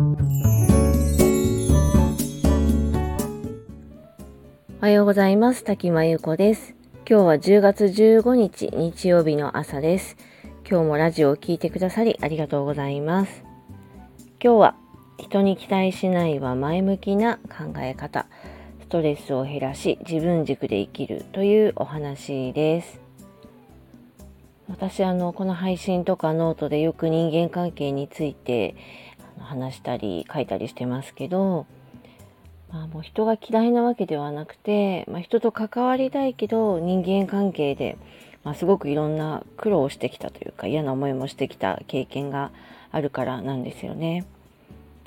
おはようございます。滝真由子です。今日は10月15日日曜日の朝です。今日もラジオを聴いてくださりありがとうございます。今日は人に期待しないは前向きな考え方、ストレスを減らし自分軸で生きるというお話です。私あのこの配信とかノートでよく人間関係について話したり書いたりしてますけど、まあ、もう人が嫌いなわけではなくて、まあ、人と関わりたいけど人間関係で、まあ、すごくいろんな苦労をしてきたというか嫌な思いもしてきた経験があるからなんですよね。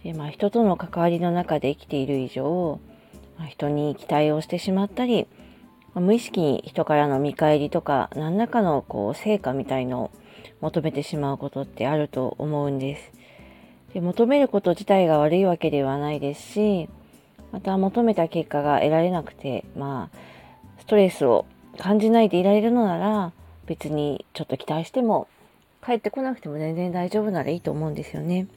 でまあ、人との関わりの中で生きている以上、まあ、人に期待をしてしまったり、まあ、無意識に人からの見返りとか何らかのこう成果みたいのを求めてしまうことってあると思うんです。で求めること自体が悪いわけではないですしまた求めた結果が得られなくてまあストレスを感じないでいられるのなら別にちょっと期待しても帰ってこなくても全然大丈夫ならいいと思うんですよね。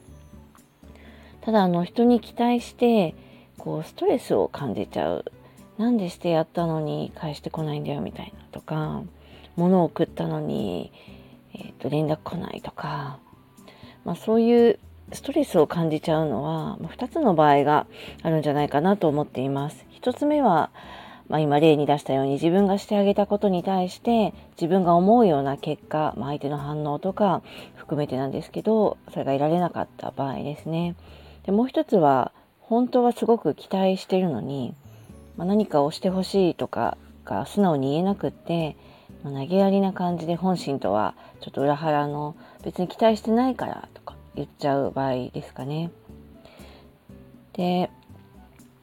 ただあの人に期待してこうストレスを感じちゃうなんでしてやったのに返してこないんだよみたいなとか物を送ったのに、えー、と連絡来ないとか、まあ、そういうストレスを感じちゃうのは2つの場合があるんじゃないかなと思っています。1つ目は、まあ、今例に出したように自分がしてあげたことに対して自分が思うような結果、まあ、相手の反応とか含めてなんですけどそれが得られなかった場合ですね。でもう一つは本当はすごく期待してるのに、まあ、何かをしてほしいとかが素直に言えなくって、まあ、投げやりな感じで本心とはちょっと裏腹の別に期待してないから言っちゃう場合ですかね。で、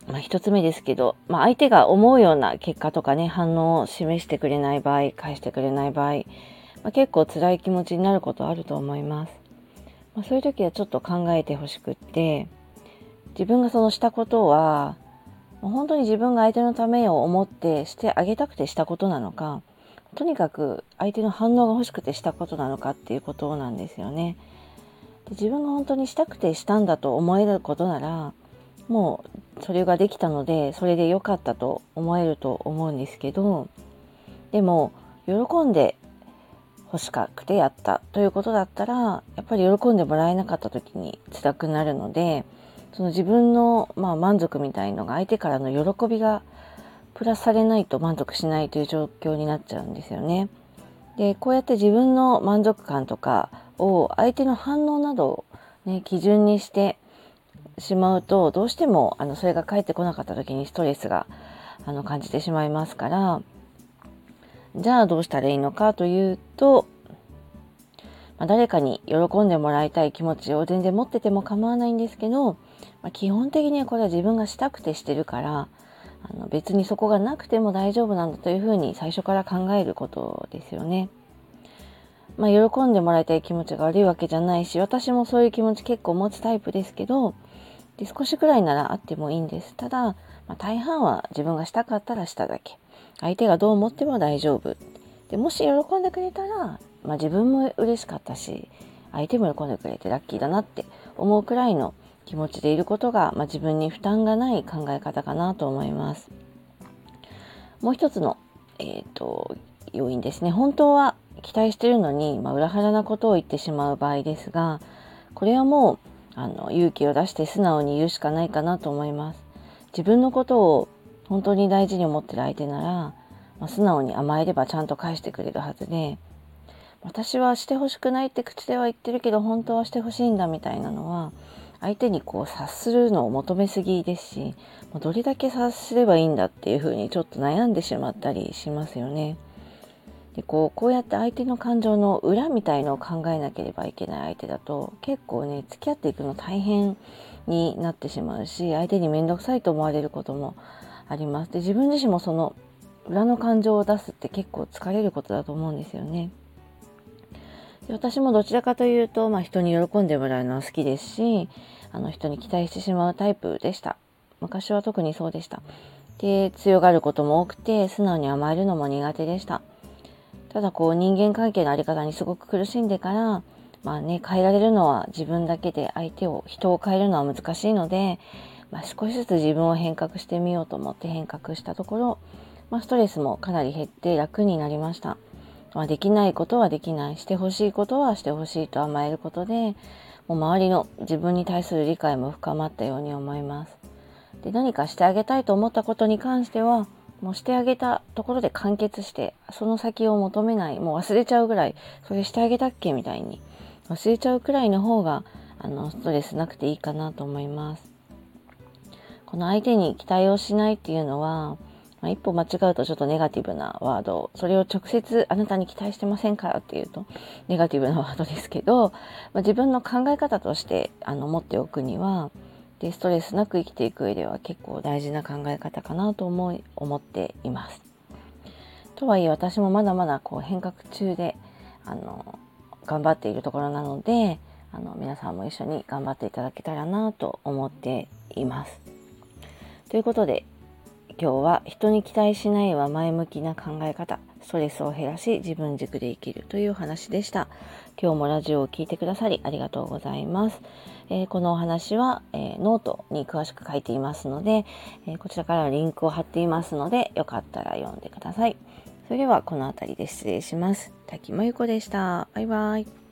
まあ、一つ目ですけど、まあ、相手が思うような結果とかね反応を示してくれない場合返してくれない場合、まあ、結構辛い気持ちになることあると思います。まあ、そういう時はちょっと考えてほしくって自分がそのしたことは本当に自分が相手のためを思ってしてあげたくてしたことなのかとにかく相手の反応が欲しくてしたことなのかっていうことなんですよね。自分が本当にしたくてしたんだと思えることならもうそれができたのでそれで良かったと思えると思うんですけどでも喜んで欲しくてやったということだったらやっぱり喜んでもらえなかった時に辛くなるのでその自分の、まあ、満足みたいのが相手からの喜びがプラスされないと満足しないという状況になっちゃうんですよね。でこうやって自分の満足感とかを相手の反応などを、ね、基準にしてしまうとどうしてもあのそれが返ってこなかった時にストレスがあの感じてしまいますからじゃあどうしたらいいのかというと、まあ、誰かに喜んでもらいたい気持ちを全然持ってても構わないんですけど、まあ、基本的にはこれは自分がしたくてしてるからあの別にそこがなくても大丈夫なんだというふうに最初から考えることですよね。まあ、喜んでもらいたい気持ちが悪いわけじゃないし私もそういう気持ち結構持つタイプですけどで少しくらいならあってもいいんです。ただ、まあ、大半は自分がしたかったらしただけ。相手がどう思っても大丈夫。でもし喜んでくれたら、まあ、自分も嬉しかったし相手も喜んでくれてラッキーだなって思うくらいの気持ちでいることが、まあ、自分に負担がない考え方かなと思います。もう一つの、えーと、要因ですね。本当は期待してるのに、まあ、裏腹なことを言ってしまう場合ですがこれはもうあの勇気を出して素直に言うしかないかなと思います。自分のことを本当に大事に思ってる相手なら、まあ、素直に甘えればちゃんと返してくれるはずで私はしてほしくないって口では言ってるけど本当はしてほしいんだみたいなのは相手にこう察するのを求めすぎですしどれだけ察すればいいんだっていうふうにちょっと悩んでしまったりしますよね。でこうこうやって相手の感情の裏みたいのを考えなければいけない相手だと結構ね付き合っていくの大変になってしまうし相手に面倒くさいと思われることもありますで自分自身もその裏の感情を出すって結構疲れることだと思うんですよね。で私もどちらかというと、まあ、人に喜んでもらうのは好きですしあの人に期待してしまうタイプでした。昔は特にそうでした。で強がることも多くて素直に甘えるのも苦手でした。ただこう人間関係のあり方にすごく苦しんでからまあね、変えられるのは自分だけで相手を、人を変えるのは難しいので、まあ、少しずつ自分を変革してみようと思って変革したところ、まあ、ストレスもかなり減って楽になりました。まあ、できないことはできない、してほしいことはしてほしいと甘えることで、もう周りの自分に対する理解も深まったように思います。で何かしてあげたいと思ったことに関してはもうしてあげたところで完結してその先を求めないもう忘れちゃうぐらいそれしてあげたっけみたいに忘れちゃうくらいの方があのストレスなくていいかなと思います。この相手に期待をしないっていうのは、まあ、一歩間違うとちょっとネガティブなワードそれを直接あなたに期待してませんからっていうとネガティブなワードですけど、まあ、自分の考え方としてあの持っておくにはでストレスなく生きていく上では結構大事な考え方かなと思い思っています。とはいえ私もまだまだこう変革中であの頑張っているところなのであの皆さんも一緒に頑張っていただけたらなと思っています。ということで今日は人に期待しないは前向きな考え方ストレスを減らし自分軸で生きるというお話でした。今日もラジオを聴いてくださりありがとうございます、えー、このお話は、えー、ノートに詳しく書いていますので、えー、こちらからリンクを貼っていますのでよかったら読んでください。それではこの辺りで失礼します。滝真由子でした。バイバイ。